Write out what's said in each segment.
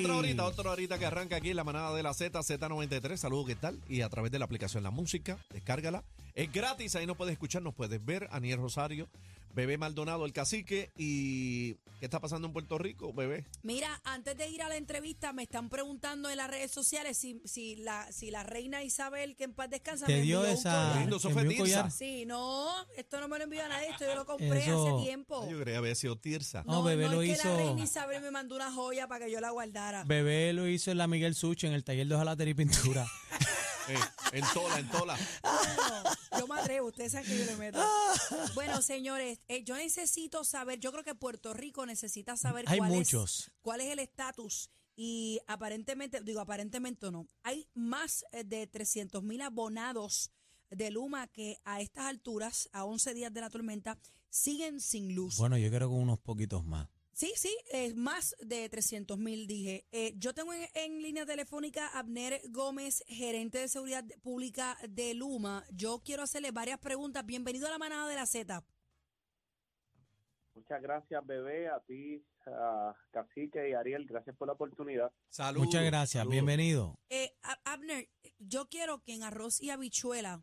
Otra horita, otra horita que arranca aquí en la manada de la Z, Z93. Saludos, ¿qué tal? Y a través de la aplicación La Música, descárgala. Es gratis, ahí nos puedes escuchar, nos puedes ver. Aniel Rosario, Bebé Maldonado, el cacique. ¿Y qué está pasando en Puerto Rico, bebé? Mira, antes de ir a la entrevista, me están preguntando en las redes sociales si, si, la, si la reina Isabel, que en paz descansa, Te me dio envió un esa. un collar. Sí, no, esto no me lo envió a nadie, esto yo lo compré Eso- hace tiempo. Yo creía había sido Tirsa. No, bebé no lo es que la hizo- reina Isabel me mandó una joya para que yo la guardara. Bebé lo hizo en la Miguel Sucho, en el taller de hojalatería y pintura. Eh, en tola, en tola. No, yo me atrevo, ustedes saben que yo le meto. Bueno, señores, eh, yo necesito saber, yo creo que Puerto Rico necesita saber Hay cuál, muchos. Es, cuál es el estatus y aparentemente, digo aparentemente no, hay más eh, de 300 mil abonados de Luma que a estas alturas, a 11 días de la tormenta, siguen sin luz. Bueno, yo creo que unos poquitos más. Sí, sí, es más de 300 mil, dije. Eh, yo tengo en, en línea telefónica a Abner Gómez, gerente de seguridad pública de Luma. Yo quiero hacerle varias preguntas. Bienvenido a la manada de la Z. Muchas gracias, bebé, a ti, a Cacique y Ariel, gracias por la oportunidad. Saludos. Muchas gracias, bienvenido. Eh, Abner, yo quiero que en arroz y habichuela,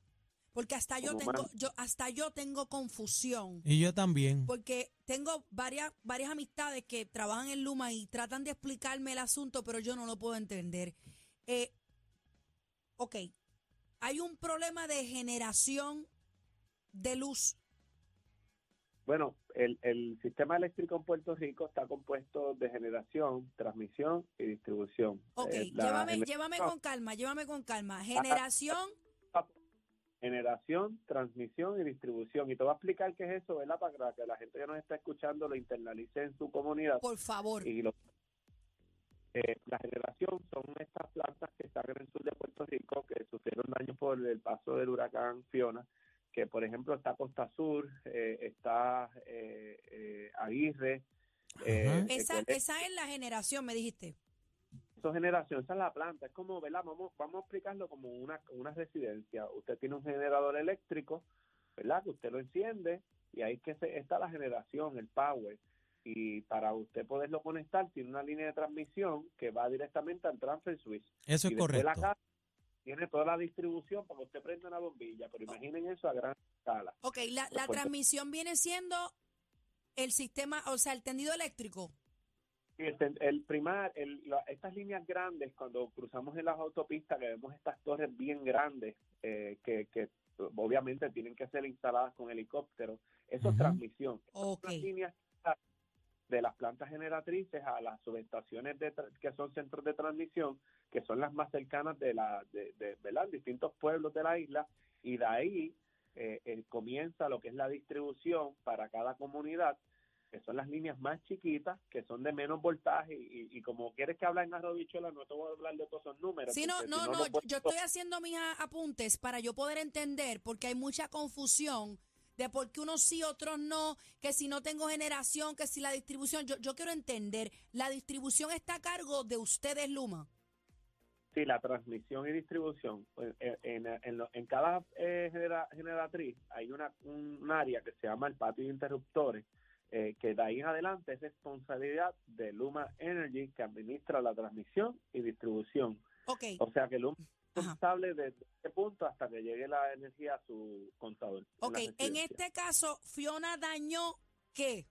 porque hasta yo tengo, man. yo, hasta yo tengo confusión. Y yo también. Porque tengo varias, varias amistades que trabajan en Luma y tratan de explicarme el asunto, pero yo no lo puedo entender. Eh, ok, hay un problema de generación de luz. Bueno, el, el sistema eléctrico en Puerto Rico está compuesto de generación, transmisión y distribución. Ok, Eh, llévame, llévame con calma, llévame con calma. Generación, Generación, transmisión y distribución. Y te voy a explicar qué es eso, ¿verdad? Para que la gente que nos está escuchando lo internalice en su comunidad. por favor. y lo- eh, la generación son estas plantas que están en el sur de Puerto Rico que sufrieron daños por el paso del huracán Fiona, que por ejemplo está Costa Sur, eh, está eh, eh, Aguirre. eh. Esa, esa es la generación, me dijiste. Eso es generación, esa es la planta, es como, ¿verdad? Vamos, vamos a explicarlo como una, una residencia. Usted tiene un generador eléctrico, ¿verdad? Que usted lo enciende y ahí que se, está la generación, el power. Y para usted poderlo conectar, tiene una línea de transmisión que va directamente al transfer switch. Eso y es después la correcto. casa tiene toda la distribución para que usted prenda una bombilla. Pero imaginen eso a gran escala. Ok, la, la transmisión viene siendo el sistema, o sea, el tendido eléctrico. Y El, primar, el- la- estas líneas grandes, cuando cruzamos en las autopistas, que vemos estas torres bien grandes, eh, que, que obviamente tienen que ser instaladas con helicóptero, eso Ujú. es transmisión. Estas son Ok. las líneas de las plantas generatrices a las subestaciones de que son centros de transmisión, que son las más cercanas de la de, de- ¿verdad? distintos pueblos de la isla, y de ahí eh, eh, comienza lo que es la distribución para cada comunidad que son las líneas más chiquitas, que son de menos voltaje, y, y como quieres que hable en arrobichuela, no te voy a hablar de todos esos números. Sí, no, no, si yo estoy haciendo mis apuntes para yo poder entender, porque hay mucha confusión de por qué unos sí, otros no, que si no tengo generación, que si la distribución, yo, yo quiero entender, la distribución está a cargo de ustedes, Luma. Sí, la transmisión y distribución. En, en, en lo- en cada eh, genera- generatriz hay una, un, un área que se llama el patio de interruptores, eh, que de ahí en adelante es responsabilidad de Luma Energy, que administra la transmisión y distribución. Ok, O sea que Luma responsable desde este punto hasta que llegue la energía a su contador. ok, en este caso, Fiona dañó qué?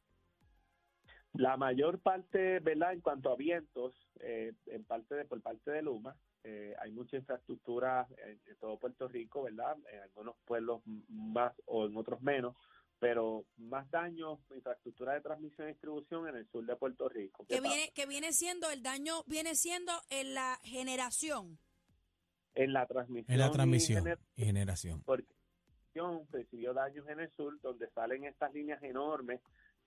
La mayor parte, ¿verdad? En cuanto a vientos, eh, en parte de, por parte de Luma, eh, hay mucha infraestructura en, en todo Puerto Rico, ¿verdad? En algunos pueblos más o en otros menos, pero más daños, infraestructura de transmisión y distribución en el sur de Puerto Rico. ¿Qué Que viene, que viene siendo, el daño viene siendo en la generación. En la transmisión. En la y transmisión gener- y generación. porque recibió daños en el sur, donde salen estas líneas enormes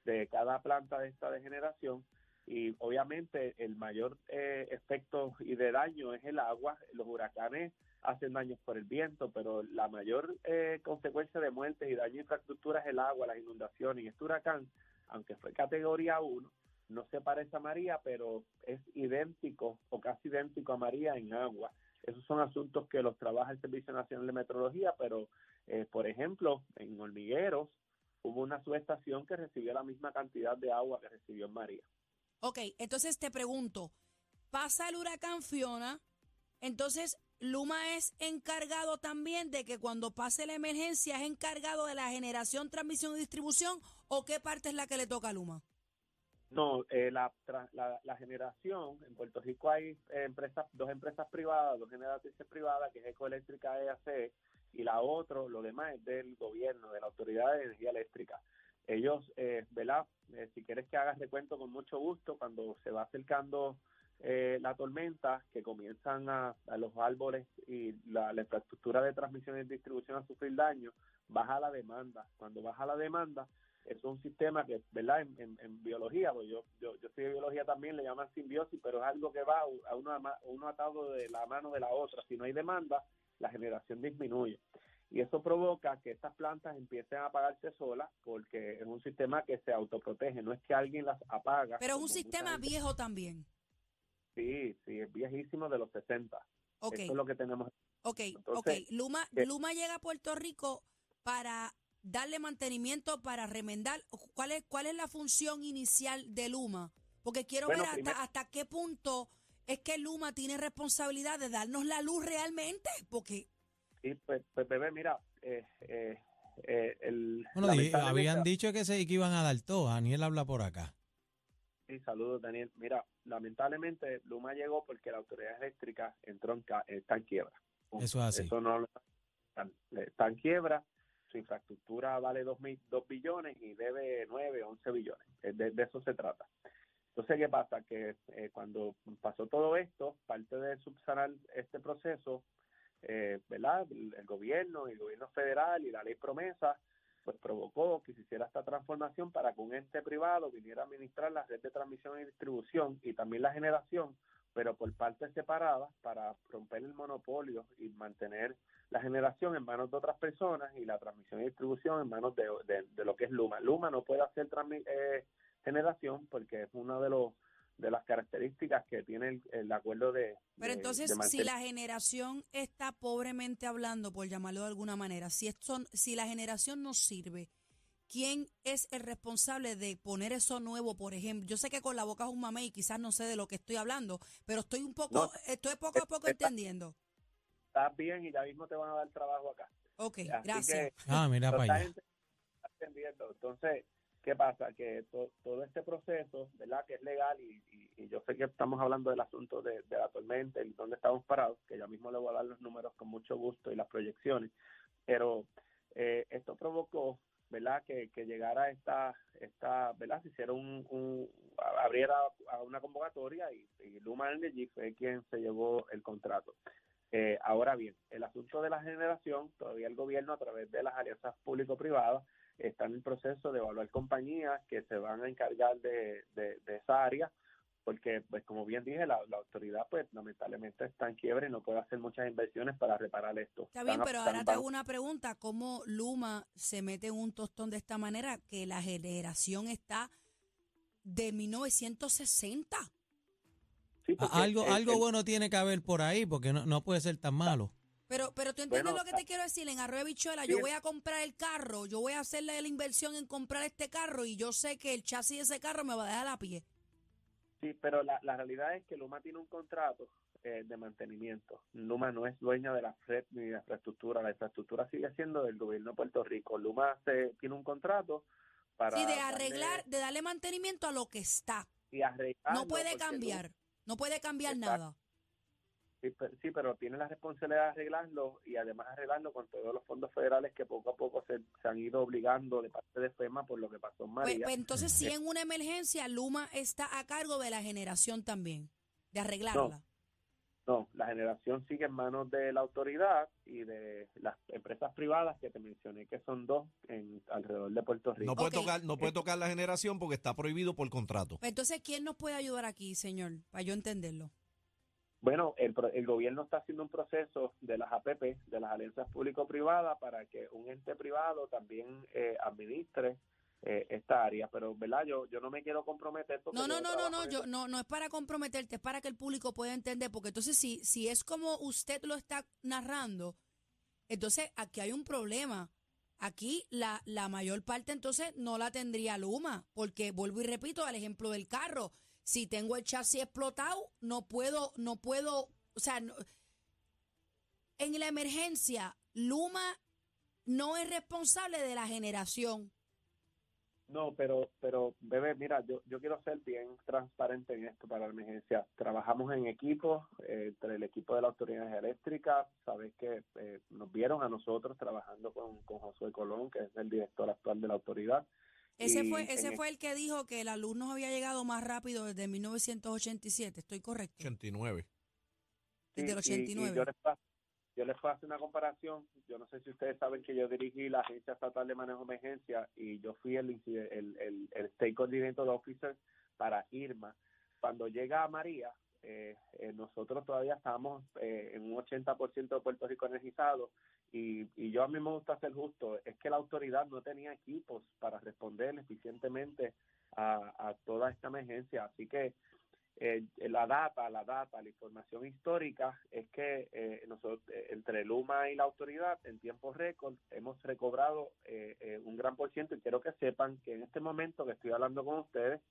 de cada planta de esta de generación y obviamente el mayor eh, efecto y de daño es el agua. Los huracanes hacen daños por el viento, pero la mayor eh, consecuencia de muertes y daño a infraestructura es el agua, las inundaciones. Y este huracán, aunque fue categoría 1, no se parece a María, pero es idéntico o casi idéntico a María en agua. Esos son asuntos que los trabaja el Servicio Nacional de Meteorología, pero, eh, por ejemplo, en Hormigueros hubo una subestación que recibió la misma cantidad de agua que recibió María. Ok, entonces te pregunto, pasa el huracán Fiona, entonces Luma es encargado también de que cuando pase la emergencia es encargado de la generación, transmisión y distribución o qué parte es la que le toca a Luma. No, eh, la, generación, en Puerto Rico hay empresas, dos empresas privadas, dos generatrices privadas, que es Ecoeléctrica EAC, y la otra, lo demás es del gobierno, de la Autoridad de Energía Eléctrica. Ellos, eh, ¿verdad? Eh, si quieres que hagas recuento con mucho gusto, cuando se va acercando eh, la tormenta, que comienzan a, a los árboles y la, la infraestructura de transmisión y distribución a sufrir daño, baja la demanda. Cuando baja la demanda, es un sistema que, ¿verdad? En, en- en biología, pues yo, yo, yo soy de biología también, le llaman simbiosis, pero es algo que va a uno, ama- uno atado de la mano de la otra. Si no hay demanda, la generación disminuye. Y eso provoca que estas plantas empiecen a apagarse solas porque es un sistema que se autoprotege, no es que alguien las apaga. Pero es un sistema viejo también. Sí, sí, es viejísimo de los 60. Ok, Eso es lo que tenemos. ok, Entonces, ok. Luma, ¿qué? Luma llega a Puerto Rico para darle mantenimiento, para remendar. ¿Cuál es, cuál es la función inicial de Luma? Porque quiero Bueno, ver hasta, primer- hasta qué punto es que Luma tiene responsabilidad de darnos la luz realmente. Porque Y pues, pues, bebé, mira, eh, eh, eh, el, Bueno, habían dicho que se que iban a dar todo. Daniel habla por acá. Sí, saludos, Daniel. Mira, lamentablemente Luma llegó porque la autoridad eléctrica entró en, ca- está en quiebra. Eso es así. Eso no está, está en quiebra. Su infraestructura vale 2 billones y debe 9, 11 billones. Eh, De, de eso se trata. Entonces, ¿qué pasa? Que eh, cuando pasó todo esto, parte de subsanar este proceso, eh, ¿verdad? El, el gobierno, el gobierno federal y la ley promesa, pues provocó que se hiciera esta transformación para que un ente privado viniera a administrar la red de transmisión y distribución y también la generación, pero por partes separadas para romper el monopolio y mantener la generación en manos de otras personas y la transmisión y distribución en manos de, de- lo que es Luma. Luma no puede hacer eh, generación porque es una de los de las características que tiene el, el acuerdo de Pero de- entonces, de si la generación está pobremente hablando, por llamarlo de alguna manera, si, esto, si la generación no sirve, ¿quién es el responsable de poner eso nuevo, por ejemplo? Yo sé que con la boca es un mamey y quizás no sé de lo que estoy hablando, pero estoy un poco, No. estoy poco a poco Está- entendiendo. estás bien y ya mismo te van a dar trabajo acá. Ok, Así gracias. que Ah, mira para allá. entendiendo. Entonces, ¿qué pasa? Que to- todo este proceso, ¿verdad? Que es legal y, y- y yo sé que estamos hablando del asunto de, de la tormenta y dónde estamos parados, que ya mismo le voy a dar los números con mucho gusto y las proyecciones, pero eh, esto provocó, ¿verdad? Que, que llegara esta, esta, ¿verdad? Se hiciera un, un abriera a una convocatoria y, y Luma Energy fue quien se llevó el contrato. Eh, ahora bien, el asunto de la generación, todavía el gobierno a través de las alianzas público-privadas está en el proceso de evaluar compañías que se van a encargar de, de- de esa área, porque, pues como bien dije, la, la autoridad, pues lamentablemente está en quiebre y no puede hacer muchas inversiones para reparar esto. Está bien, Están- pero están- ahora te hago una pregunta. ¿Cómo Luma se mete en un tostón de esta manera que la generación está de 1960? Sí, porque Algo, el- algo el- bueno tiene que haber por ahí, porque no, no puede ser tan malo. Pero, pero tú entiendes Bueno, lo que te quiero decir, en Arroyo Bichuela, yo voy a comprar el carro, yo voy a hacerle la inversión en comprar este carro y yo sé que el chasis de ese carro me va a dejar a pie. Sí, pero la, la realidad es que Luma tiene un contrato eh, de mantenimiento. Luma no es dueña de la red ni de la infraestructura. La infraestructura sigue siendo del gobierno de Puerto Rico. Luma se, tiene un contrato para... Sí, de darle- arreglar, de darle mantenimiento a lo que está. y arreglarlo, No puede cambiar, no puede cambiar nada. Sí, pe- sí, pero tiene la responsabilidad de arreglarlo y además arreglarlo con todos los fondos federales que poco a poco se, se han ido obligando de parte de FEMA por lo que pasó en Pues, María. pues entonces, si en una emergencia, Luma está a cargo de la generación también, de arreglarla. No, la generación sigue en manos de la autoridad y de las empresas privadas que te mencioné, que son dos en alrededor de Puerto Rico. No puede, tocar, no puede tocar la generación porque está prohibido por contrato. Pues entonces, ¿quién nos puede ayudar aquí, señor? Para yo entenderlo. Bueno, el, el gobierno está haciendo un proceso de las APP, de las alianzas público-privadas, para que un ente privado también eh, administre eh, esta área. Pero, ¿verdad? Yo, yo no me quiero comprometer. No, no, no, no, no, yo, no, no es para comprometerte, es para que el público pueda entender, porque entonces si, si es como usted lo está narrando, entonces aquí hay un problema. Aquí la, la mayor parte entonces no la tendría Luma, porque vuelvo y repito al ejemplo del carro. Si tengo el chasis explotado, no puedo, no puedo, o sea, en la emergencia, Luma no es responsable de la generación. No, pero, pero, bebé, mira, yo, yo quiero ser bien transparente en esto para la emergencia. Trabajamos en equipo, eh, entre el equipo de la Autoridad Eléctrica. Sabes que eh, nos vieron a nosotros trabajando con, con Josué Colón, que es el director actual de la autoridad. Ese Y fue, ese el- fue el que dijo que la luz nos había llegado más rápido desde 1987, ¿estoy correcto? 89. Desde el Sí, y- y 89. yo les pa- yo les hacer una comparación. Yo no sé si ustedes saben que yo dirigí la Agencia Estatal de Manejo de Emergencia y yo fui el, el, el, el State Coordinator Officer para Irma. Cuando llega María, eh, eh, nosotros todavía estábamos eh, en un 80% de Puerto Rico energizado y, y yo a mí me gusta ser justo, es que la autoridad no tenía equipos para responder eficientemente a, a toda esta emergencia. Así que eh, la data, la data, la información histórica es que eh, nosotros, eh, entre Luma y la autoridad, en tiempo récord, hemos recobrado eh, eh, un gran por ciento y quiero que sepan que en este momento que estoy hablando con ustedes,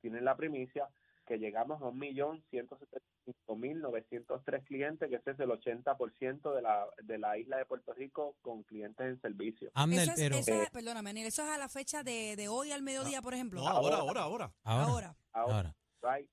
tienen la primicia que llegamos a 1.175.903 clientes, que ese es el 80% de la, de la isla de Puerto Rico con clientes en servicio. Amner, Eso es, pero eso es- perdóname, eso es a la fecha de, de hoy al mediodía, por ejemplo. No, ahora, ahora, ahora. ahora, Ahora. Ahora, ahora. right,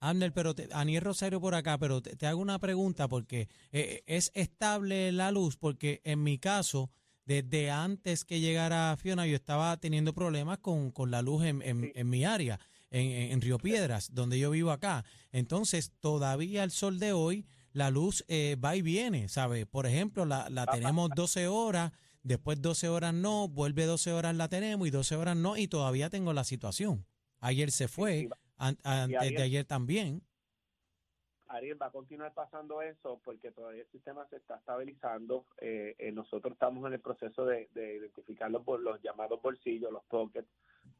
Amner, pero te, Aniel Rosario por acá, pero te, te hago una pregunta porque eh, es estable la luz, porque en mi caso, desde antes que llegara Fiona, yo estaba teniendo problemas con, con la luz en, en- Sí. en mi área, en, en- Río Piedras, donde yo vivo acá. Entonces, todavía al sol de hoy, la luz eh, va y viene, ¿sabes? Por ejemplo, la, la tenemos 12 horas, después 12 horas no, vuelve 12 horas la tenemos y 12 horas no, y todavía tengo la situación. Ayer se fue, an- antes de ayer también. Ariel, va a continuar pasando eso porque todavía el sistema se está estabilizando. Eh, eh, nosotros estamos en el proceso de, de identificar los, los llamados bolsillos, los pockets,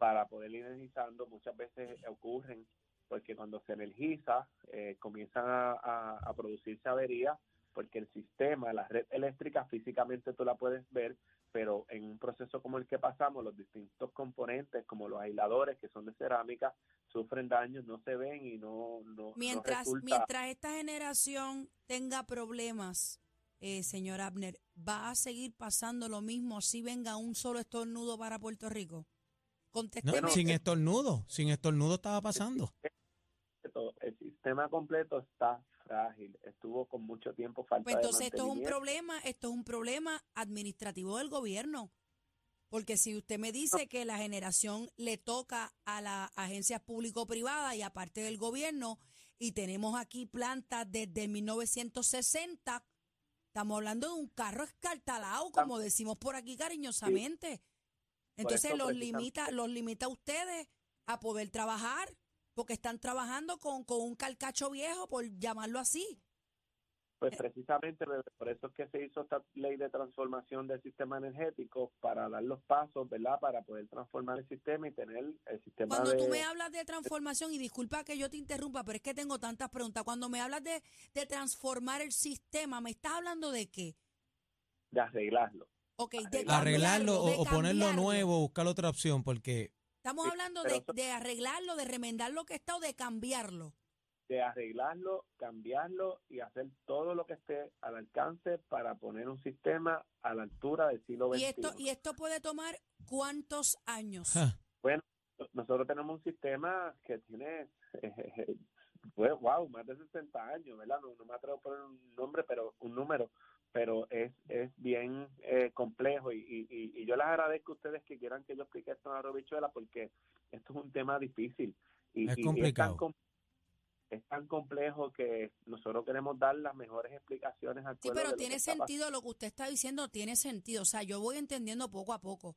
para poder ir energizando. Muchas veces ocurren porque cuando se energiza eh, comienzan a, a- a producirse averías porque el sistema, la red eléctrica físicamente tú la puedes ver, pero en un proceso como el que pasamos, los distintos componentes como los aisladores que son de cerámica sufren daños, no se ven y no, no, Mientras, mientras esta generación tenga problemas, eh, señor Abner, ¿va a seguir pasando lo mismo si venga un solo estornudo para Puerto Rico? No, sin estornudo, sin estornudo estaba pasando. el sistema completo está frágil, estuvo con mucho tiempo falta Pues de entonces esto es un problema, esto es un problema administrativo del gobierno. Porque si usted me dice que la generación le toca a las agencias público-privadas y aparte del gobierno, y tenemos aquí plantas desde 1960, estamos hablando de un carro escartalado, como decimos por aquí cariñosamente. Entonces los limita, los limita a ustedes a poder trabajar, porque están trabajando con, con un calcacho viejo, por llamarlo así. Pues precisamente por eso es que se hizo esta ley de transformación del sistema energético para dar los pasos, ¿verdad? Para poder transformar el sistema y tener el sistema Cuando de... tú me hablas de transformación, y disculpa que yo te interrumpa, pero es que tengo tantas preguntas. Cuando me hablas de, de transformar el sistema, ¿me estás hablando de qué? de arreglarlo. Ok, de Arreglarlo cambiarlo, de o, o ponerlo cambiarlo. nuevo, buscar otra opción, porque Estamos Sí, hablando pero de, eso- de arreglarlo, de remendar lo que está o de cambiarlo. de arreglarlo, cambiarlo y hacer todo lo que esté al alcance para poner un sistema a la altura del siglo Y XXI. esto, y esto puede tomar cuántos años. ja, Bueno, nosotros tenemos un sistema que tiene, pues, wow, más de 60 años, ¿verdad? No, no me atrevo a poner un nombre, pero un número, pero es, es bien eh, complejo y, y, y- y yo les agradezco a ustedes que quieran que yo explique esto a Robichuela porque esto es un tema difícil. Y, Es y complicado. tan es tan complejo que nosotros queremos dar las mejores explicaciones al Sí, pero tiene sentido lo que usted está diciendo, tiene sentido. O sea, yo voy entendiendo poco a poco.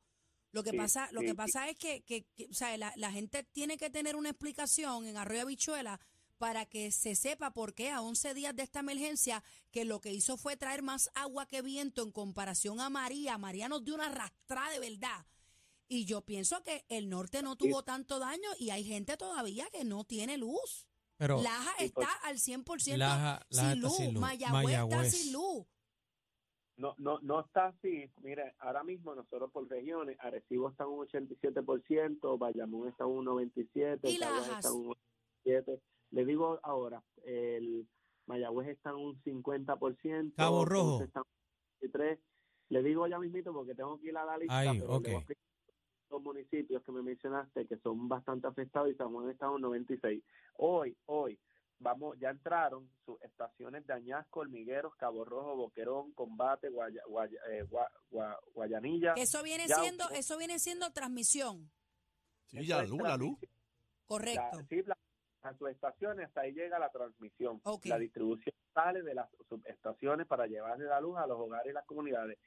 Lo que Sí, pasa, lo sí, que sí. pasa es que, que, que, o sea, la, la gente tiene que tener una explicación en Arroyo Habichuela para que se sepa por qué a 11 días de esta emergencia, que lo que hizo fue traer más agua que viento en comparación a María. María nos dio una arrastrada de verdad. Y yo pienso que el norte no tuvo tanto daño y hay gente todavía que no tiene luz. pero Laja está pues- al 100% Laja- Laja sin, luz. sin luz. Mayagüez, está sin luz. No, no, no está así. Mire, ahora mismo nosotros por regiones, Arecibo está un 87%, Bayamón está un 97%, ¿Y Caguas Lajas? está un 7. Le digo ahora, el Mayagüez está en un 50%. Cabo Rojo. Está en un 23. Le digo ya mismito porque tengo que ir a la lista, Ahí, pero le voy a ok. explicar los municipios que me mencionaste que son bastante afectados y San Juan está en un 96. Hoy, hoy, vamos, ya entraron sus estaciones de Añasco, Hormigueros, Cabo Rojo, Boquerón, Combate, Guaya- Guaya- eh, Gua- Gua- Guayanilla. Eso viene Ya, siendo, eso viene siendo transmisión. Sí, ya, luz, la luz. Correcto. La- sí, la- a sus estaciones, hasta ahí llega la transmisión. La distribución sale de las subestaciones para llevarle la luz a los hogares y las comunidades.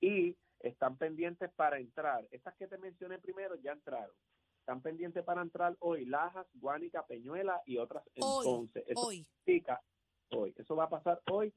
Y están pendientes para entrar. Estas que te mencioné primero ya entraron. Están pendientes para entrar hoy Lajas, Guánica, Peñuela y otras en Hoy, Ponce. Eso Hoy. significa hoy. Eso va a pasar hoy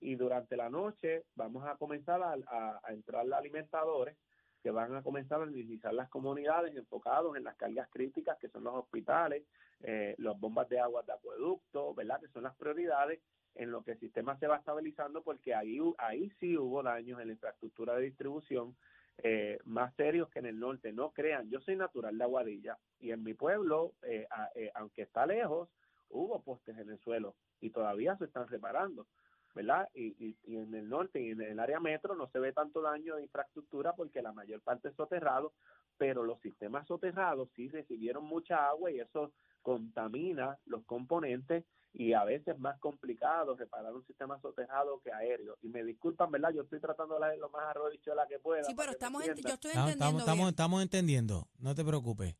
y durante la noche vamos a comenzar a, a- a entrar los alimentadores que van a comenzar a utilizar las comunidades enfocados en las cargas críticas que son los hospitales, eh, las bombas de agua de acueducto, ¿verdad? Que son las prioridades en lo que el sistema se va estabilizando porque ahí, ahí sí hubo daños en la infraestructura de distribución eh, más serios que en el norte. No crean, yo soy natural de Aguadilla y en mi pueblo, eh, a- eh, aunque está lejos, hubo postes en el suelo y todavía se están reparando. ¿Verdad? Y, y, y en el norte y en el área metro no se ve tanto daño de infraestructura porque la mayor parte es soterrado, pero los sistemas soterrados sí recibieron mucha agua y eso contamina los componentes y a veces es más complicado reparar un sistema soterrado que aéreo. Y me disculpan, ¿verdad? Yo estoy tratando de hablar lo más arrodichola que pueda. Sí, pero estamos, yo estoy Estamos, entendiendo estamos, bien. estamos entendiendo, no te preocupes.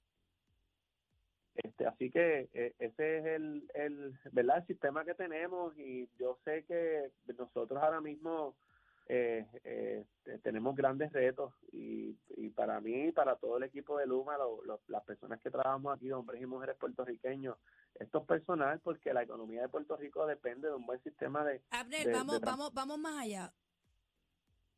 Este, así que eh, ese es el, el, ¿verdad? el sistema que tenemos y yo sé que nosotros ahora mismo eh, eh, te- tenemos grandes retos y, y para mí, para todo el equipo de Luma, lo- lo- las personas que trabajamos aquí, hombres y mujeres puertorriqueños, esto es personal porque la economía de Puerto Rico depende de un buen sistema de... Abner, de- vamos, de- vamos, vamos más allá.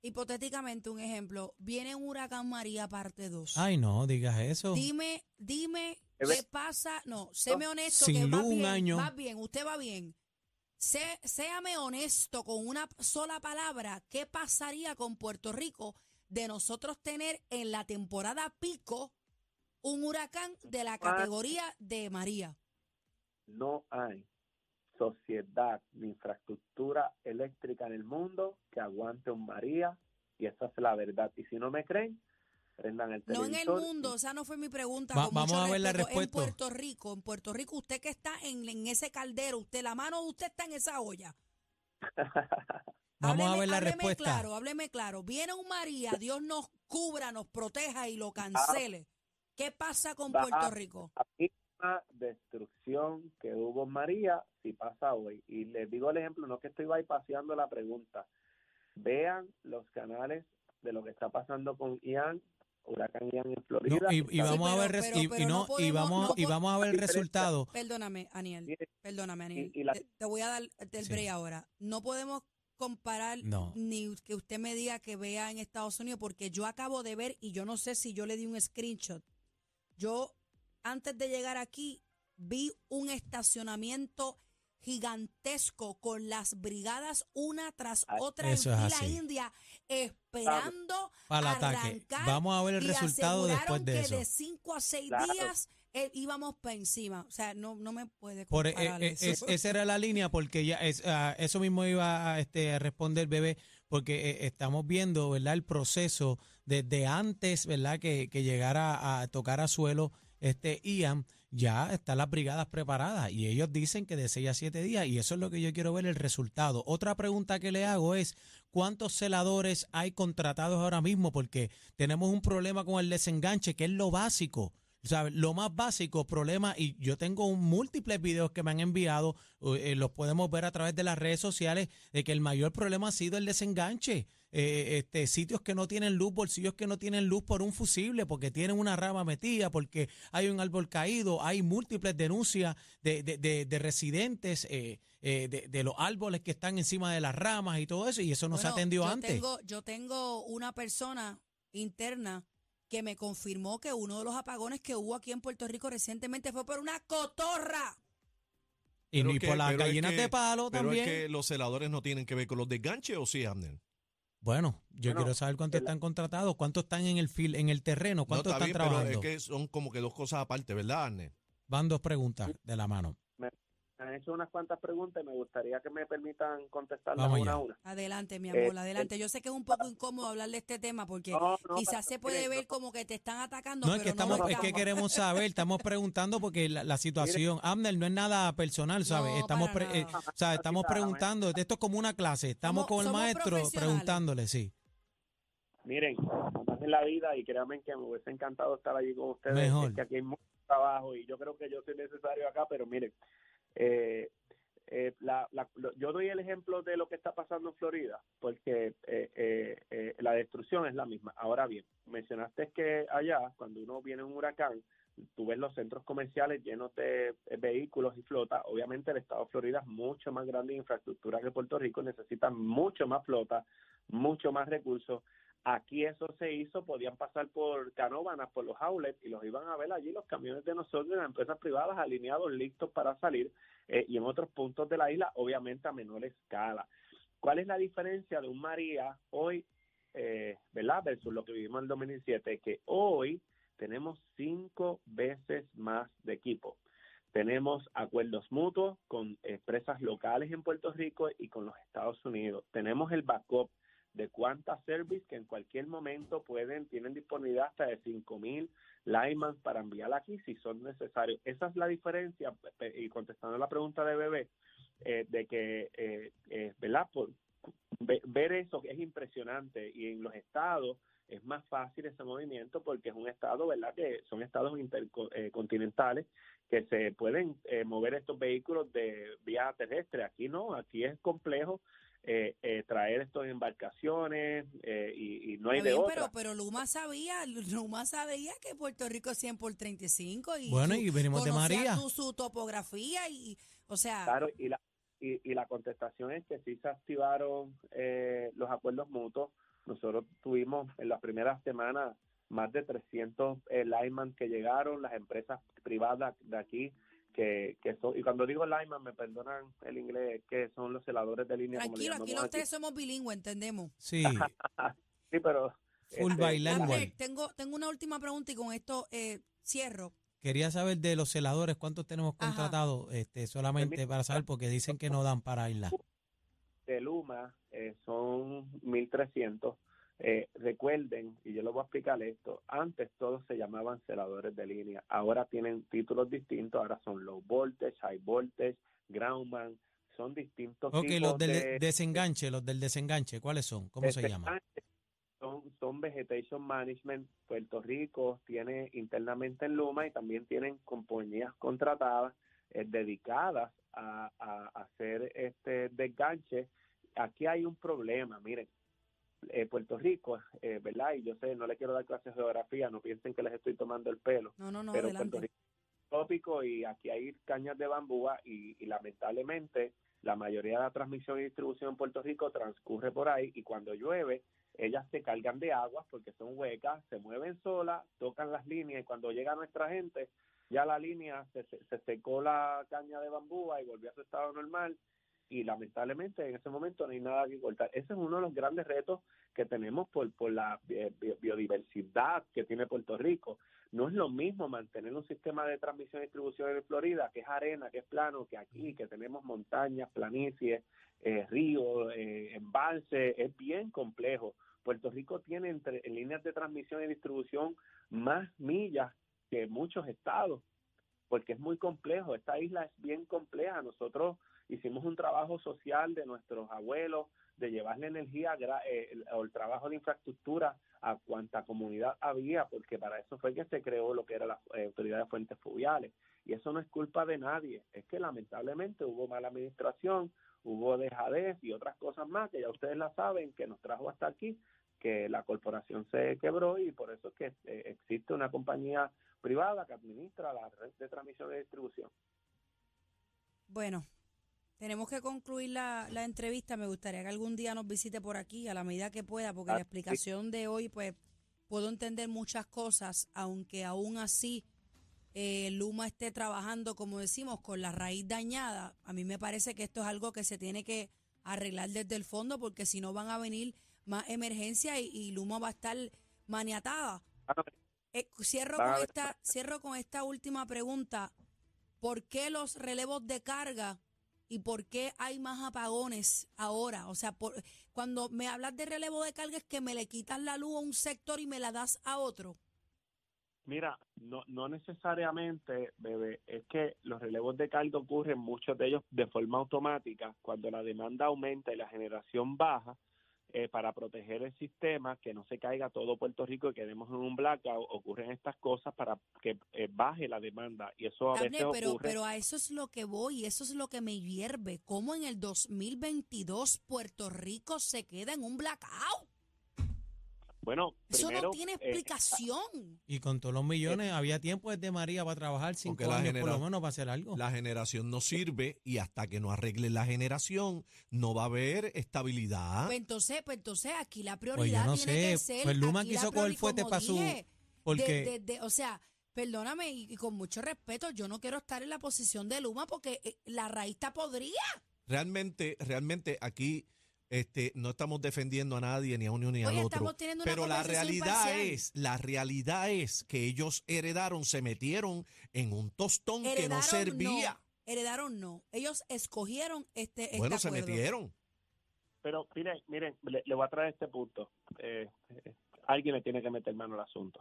Hipotéticamente, un ejemplo. Viene un huracán María parte 2. Ay, no, digas eso. Dime, dime Ver- pasa. No, séme honesto. Sin que va luz un bien, año. va bien, usted va bien. Sé, séame honesto con una sola palabra. ¿Qué pasaría con Puerto Rico de nosotros tener en la temporada pico un huracán de la categoría de María? no hay sociedad ni infraestructura eléctrica en el mundo que aguante un María y esa es la verdad. Y si no me creen, prendan el No en el mundo, esa no fue mi pregunta. Va- con vamos mucho a ver la respuesta. En Puerto Rico, en Puerto Rico, usted que está en, en ese caldero, usted, la mano de usted está en esa olla. Vamos a Hábleme- ver la hábleme respuesta. claro, hábleme claro. Viene un María, Dios nos cubra, nos proteja y lo cancele. ¿Qué pasa con Va- Puerto Rico? la misma destrucción que hubo en María si pasa hoy. Y les digo el ejemplo, no que estoy paseando la pregunta. Vean los canales de lo que está pasando con Ian, huracán Ian en No, Florida. y, y vamos a pero- ver pero- y, pero y no no, y vamos no y vamos a ver el resultado. Perdóname, Aniel. Perdóname, Aniel. y la- te, te voy a dar el Sí. break ahora. No podemos comparar No. ni que usted me diga que vea en Estados Unidos, porque yo acabo de ver y yo no sé si yo le di un screenshot. Yo, antes de llegar aquí, vi un estacionamiento gigantesco con las brigadas una tras Ay, otra en Eso fila india, esperando Para el ataque. Vamos a ver el y resultado aseguraron después de que eso. de 5 a 6 Claro. días eh, íbamos para encima. O sea, no, no me puede Por, eh, eso. es- esa era la línea porque ya es, ah, eso mismo iba a, este, a responder bebé porque eh, estamos viendo verdad el proceso desde antes verdad que, que llegara a tocar a suelo este Ian ya están las brigadas preparadas y ellos dicen que de 6 a 7 días y eso es lo que yo quiero ver el resultado. Otra pregunta que le hago es ¿cuántos celadores hay contratados ahora mismo? Porque tenemos un problema con el desenganche que es lo básico. Lo más básico, problema, y yo tengo un- múltiples videos que me han enviado, eh, los podemos ver a través de las redes sociales, de que el mayor problema ha sido el desenganche. Eh, este, sitios que no tienen luz, bolsillos que no tienen luz por un fusible, porque tienen una rama metida, porque hay un árbol caído, hay múltiples denuncias de, de, de- de residentes eh, de, los árboles que están encima de las ramas y todo eso, y eso no se atendió yo antes. Tengo, yo tengo una persona interna que me confirmó que uno de los apagones que hubo aquí en Puerto Rico recientemente fue por una cotorra. y Pero ni es que- por las pero es gallinas que- de palo Pero también. es que los celadores no tienen que ver con los desganches, ¿o sí, Abner? Bueno, yo Bueno, quiero saber cuántos están contratados, cuántos están en el fil, en el terreno, No, cuántos está están bien, pero trabajando. es que son como que dos cosas aparte, ¿verdad, Abner? Van dos preguntas de la mano. Han hecho unas cuantas preguntas y me gustaría que me permitan contestarlas Vamos una a una. Adelante, mi Eh, amor, adelante. Yo sé que es un poco incómodo hablar de este tema porque No, no, quizás pero se puede ver no, como que te están atacando, No, es que estamos, no es que queremos saber, estamos preguntando porque la, la situación, Abner, no es nada personal, ¿sabes? No, estamos, pre- eh, o sea, estamos preguntando, esto es como una clase, estamos Somos- con el maestro preguntándole, sí. Miren, en la vida y créanme que me hubiese encantado estar allí con ustedes. Mejor. Es que aquí hay mucho trabajo y yo creo que yo soy necesario acá, pero miren, eh, eh, la, la- yo doy el ejemplo de lo que está pasando en Florida, porque eh, eh, eh, la destrucción es la misma. Ahora bien, mencionaste que allá, cuando uno viene un huracán, tú ves los centros comerciales llenos de eh, vehículos y flota. Obviamente el estado de Florida es mucho más grande en infraestructura que Puerto Rico, necesita mucho más flota, mucho más recursos. Aquí eso se hizo, podían pasar por canóvanas, por los outlets y los iban a ver allí los camiones de nosotros, de las empresas privadas alineados, listos para salir eh, y en otros puntos de la isla, obviamente a menor escala. ¿Cuál es la diferencia de un María hoy, eh, ¿verdad? Versus lo que vivimos en el 2007, que hoy tenemos cinco veces más de equipo. Tenemos acuerdos mutuos con empresas locales en Puerto Rico y con los Estados Unidos. Tenemos el backup de cuántas service que en cualquier momento pueden, tienen disponibilidad hasta de 5000 linemen para enviar aquí si son necesarios. Esa es la diferencia, y contestando la pregunta de Bebé, eh, de que, eh, eh, ¿verdad? Ver eso es impresionante y en los estados es más fácil ese movimiento porque es un estado, ¿verdad? Que son estados intercontinentales que se pueden eh, mover estos vehículos de vía terrestre. Aquí no, aquí es complejo eh, eh, traer esto en embarcaciones eh, y, y no hay Está de bien, otra. pero, pero Luma sabía, Luma sabía que Puerto Rico es 100 por 35 y Bueno, su- y venimos de María. Su, su topografía y, o sea, Claro, y la, y, y la contestación es que sí se activaron eh, los acuerdos mutuos. Nosotros tuvimos en las primeras semanas más de 300 eh, linemen que llegaron, las empresas privadas de aquí, que, que son, y cuando digo lineman, me perdonan el inglés, que son los celadores de línea. como tranquilo, aquí llamamos los tres somos bilingües, entendemos. Sí, Sí, pero... Full este. Bilingual. Tengo, tengo una última pregunta y con esto eh, cierro. quería saber de los celadores, ¿cuántos tenemos contratados? Este, solamente para saber, porque dicen que no dan para isla. de Luma eh, son 1.300. Eh, recuerden, y yo les voy a explicar esto, antes todos se llamaban celadores de línea, ahora tienen títulos distintos, ahora son low voltage, high voltage, groundman, son distintos Ok, tipos los del de, desenganche, los del desenganche, ¿cuáles son? ¿Cómo se llaman? Son, son Vegetation Management. Puerto Rico tiene internamente en Luma y también tienen compañías contratadas eh, dedicadas a, a hacer este desganche. Aquí hay un problema, miren. Eh, Puerto Rico, eh, ¿verdad? Y yo sé, no le quiero dar clases de geografía, no piensen que les estoy tomando el pelo, No, no, no, pero adelante. Puerto Rico es tópico y aquí hay cañas de bambúa y, y lamentablemente la mayoría de la transmisión y distribución en Puerto Rico transcurre por ahí y cuando llueve ellas se cargan de agua porque son huecas, se mueven solas, tocan las líneas y cuando llega nuestra gente ya la línea se, se, se secó la caña de bambúa y volvió a su estado normal y lamentablemente en ese momento no hay nada que cortar. Ese es uno de los grandes retos que tenemos por, por la bi- biodiversidad que tiene Puerto Rico. No es lo mismo mantener un sistema de transmisión y distribución en Florida, que es arena, que es plano, que aquí, que tenemos montañas, planicies, eh, ríos, eh, embalses, es bien complejo. Puerto Rico tiene entre, en líneas de transmisión y distribución más millas que muchos estados, porque es muy complejo. Esta isla es bien compleja. Nosotros hicimos un trabajo social de nuestros abuelos, de llevarle energía gra- eh, o el trabajo de infraestructura a cuanta comunidad había, porque para eso fue que se creó lo que era la eh, Autoridad de Fuentes Fluviales. Y eso no es culpa de nadie, es que lamentablemente hubo mala administración, hubo dejadez y otras cosas más que ya ustedes la saben, que nos trajo hasta aquí, que la corporación se quebró y por eso es que eh, existe una compañía privada que administra la red de transmisión y distribución. Bueno, tenemos que concluir la, la entrevista. Me gustaría que algún día nos visite por aquí a la medida que pueda, porque Ah, la sí. explicación de hoy, pues, puedo entender muchas cosas, aunque aún así eh, Luma esté trabajando, como decimos, con la raíz dañada. A mí me parece que esto es algo que se tiene que arreglar desde el fondo, porque si no van a venir más emergencias y, y Luma va a estar maniatada. Ah, Eh, cierro, con esta, cierro con esta última pregunta. ¿por qué los relevos de carga y por qué hay más apagones ahora? O sea, por, cuando me hablas de relevo de carga es que me le quitas la luz a un sector y me la das a otro. Mira, no, no necesariamente, bebé, es que los relevos de carga ocurren muchos de ellos de forma automática cuando la demanda aumenta y la generación baja eh, para proteger el sistema, que no se caiga todo Puerto Rico y quedemos en un blackout, ocurren estas cosas para que eh, baje la demanda y eso a veces pero, ocurre. pero a eso es lo que voy, eso es lo que me hierve. ¿Cómo en el 2022 Puerto Rico se queda en un blackout? Bueno, Eso primero, no tiene eh, explicación. Y con todos los millones, había tiempo desde María para trabajar cinco Porque la años por lo menos para hacer algo. La generación no sirve y hasta que no arregle la generación no va a haber estabilidad. Pues entonces, pues entonces aquí la Pues yo prioridad no tiene sé, que ser. pues Luma quiso coger fuerte para su... Porque... de- de- de- o sea, perdóname y, y con mucho respeto, yo no quiero estar en la posición de Luma porque eh, la raíz está podrida. Realmente, realmente aquí este, no estamos defendiendo a nadie, ni a uno ni al Oye, otro. Pero la realidad imparcial. es, la realidad es que ellos heredaron, se metieron en un tostón que no servía. no, heredaron no. Ellos escogieron este, este bueno, se metieron. Pero miren, miren, le, le voy a traer este punto. Eh, eh, alguien le tiene que meter mano al asunto.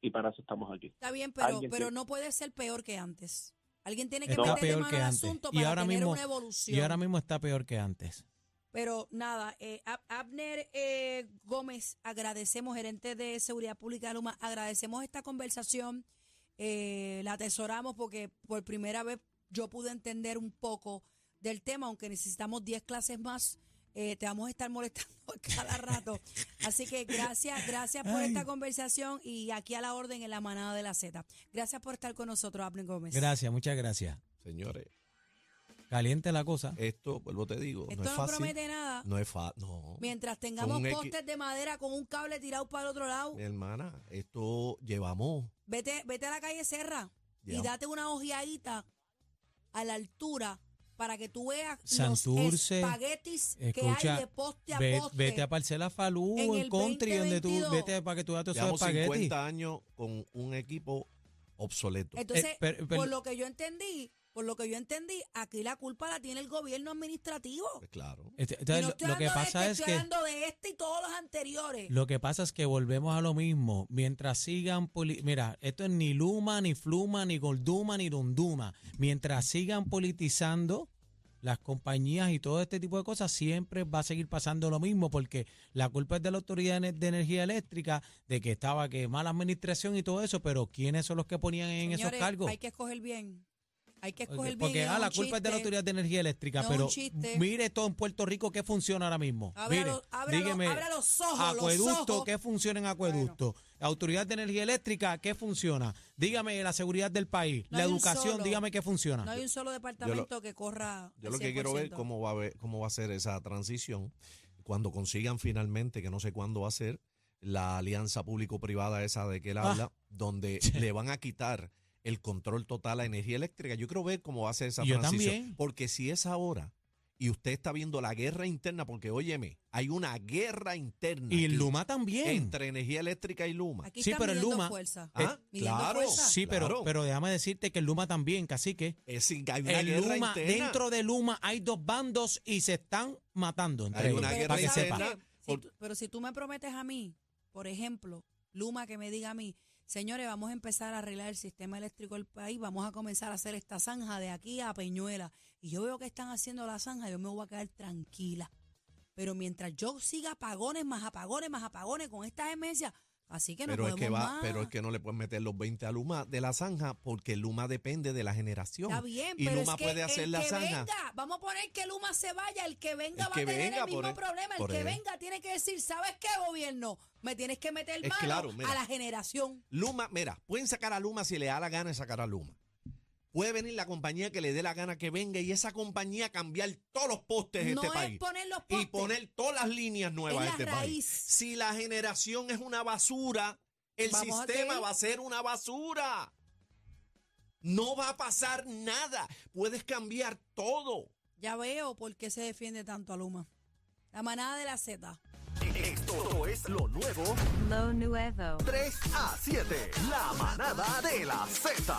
Y para eso estamos aquí. Está bien, pero, pero no puede ser peor que antes. Alguien tiene que peor mano que al antes. asunto Y para ahora tener mismo- una evolución. Y ahora mismo está peor que antes. Pero nada, eh, Ab- Abner eh, Gómez, agradecemos, gerente de Seguridad Pública de Luma, agradecemos esta conversación, eh, la atesoramos porque por primera vez yo pude entender un poco del tema, aunque necesitamos 10 clases más, eh, te vamos a estar molestando cada rato. Así que gracias, gracias por Ay. esta conversación y aquí a la orden en la manada de la Z. Gracias por estar con nosotros, Abner Gómez. Gracias, muchas gracias. Señores, Caliente la cosa. esto, vuelvo te digo, Esto no no, es fácil. promete nada. No es fácil, no. Mientras tengamos un postes de madera con un cable tirado para el otro lado. Mi hermana, esto llevamos. Vete, vete a la calle Serra y date una ojeadita a la altura para que tú veas Santurce, los espaguetis que escucha, hay de poste a Ve- poste. vete a Parcela Falú, En el country, donde tú 2022. vete para que tú veas todos esos espaguetis. 50 años con un equipo obsoleto. Entonces, Eh, pero- pero- por lo que yo entendí, por lo que yo entendí, aquí la culpa la tiene el gobierno administrativo. Pues claro. Este, Y entonces, no lo, estoy lo que hablando de pasa este, es estoy que hablando de este y todos los anteriores. lo que pasa es que volvemos a lo mismo. Mientras sigan, mira, esto es ni Luma, ni Fluma, ni Golduma, ni Dunduma. Mientras sigan politizando las compañías y todo este tipo de cosas, siempre va a seguir pasando lo mismo, porque la culpa es de la Autoridad de Energía Eléctrica, de que estaba que mala administración y todo eso, pero ¿quiénes son los que ponían en esos cargos? Hay que escoger bien. Hay que Porque, escoger bien. porque, y no ah, la culpa es de la. Autoridad de Energía Eléctrica, No pero mire todo en Puerto Rico qué funciona ahora mismo. Abra mire, abra dígame, abra los ojos, los acueducto, ojos. ¿qué funciona en acueducto? Autoridad de Energía Eléctrica, ¿qué funciona? Dígame la seguridad del país, No la educación, solo. dígame qué funciona. No hay un solo departamento que corra. Yo lo que quiero ver 100%. cómo va a ver, cómo va a ser esa transición cuando consigan finalmente, que no sé cuándo va a ser, la alianza público-privada esa de que él Ah. habla, donde le van a quitar el control total a energía eléctrica. Yo quiero ver cómo va a ser esa Yo transición. también. Porque si es ahora y usted está viendo la guerra interna, porque óyeme, hay una guerra interna Y aquí Luma también. entre energía eléctrica y Luma. Aquí Sí, pero el Luma- fuerza. Ah, claro. fuerza. sí, pero, claro. pero déjame decirte que el Luma también, cacique. Es decir, que hay una El guerra Luma, interna. dentro de Luma hay dos bandos y se están matando entre Hay ellos. una guerra que sepa. Si tú- pero si tú me prometes a mí, por ejemplo, Luma que me diga a mí, señores, vamos a empezar a arreglar el sistema eléctrico del país, vamos a comenzar a hacer esta zanja de aquí a Peñuela, y yo veo que están haciendo la zanja, yo me voy a quedar tranquila. Pero mientras yo siga apagones, más apagones, más apagones con estas emergencias, así que no pero es podemos que va, más. pero es que no le pueden meter los 20 a Luma de la zanja porque Luma depende de la generación. Está bien, y pero Luma es que puede hacer el la que zanja. venga, vamos a poner que Luma se vaya, el que venga El va que a tener venga, el mismo e- problema, el que e- venga tiene que decir, ¿sabes qué, gobierno? Me tienes que meter Es mano claro, mira. a la generación. Luma, mira, pueden sacar a Luma si le da la gana de sacar a Luma. Puede venir la compañía que le dé la gana que venga y esa compañía cambiar todos los postes de no este es país. poner los Y poner todas las líneas nuevas de la este raíz. país. Si la generación es una basura, el Vamos sistema va a ser una basura. No va a pasar nada. Puedes cambiar todo. Ya veo por qué se defiende tanto a Luma. La manada de la Z. Esto es lo nuevo Lo nuevo. 3 a 7. La manada de la Z.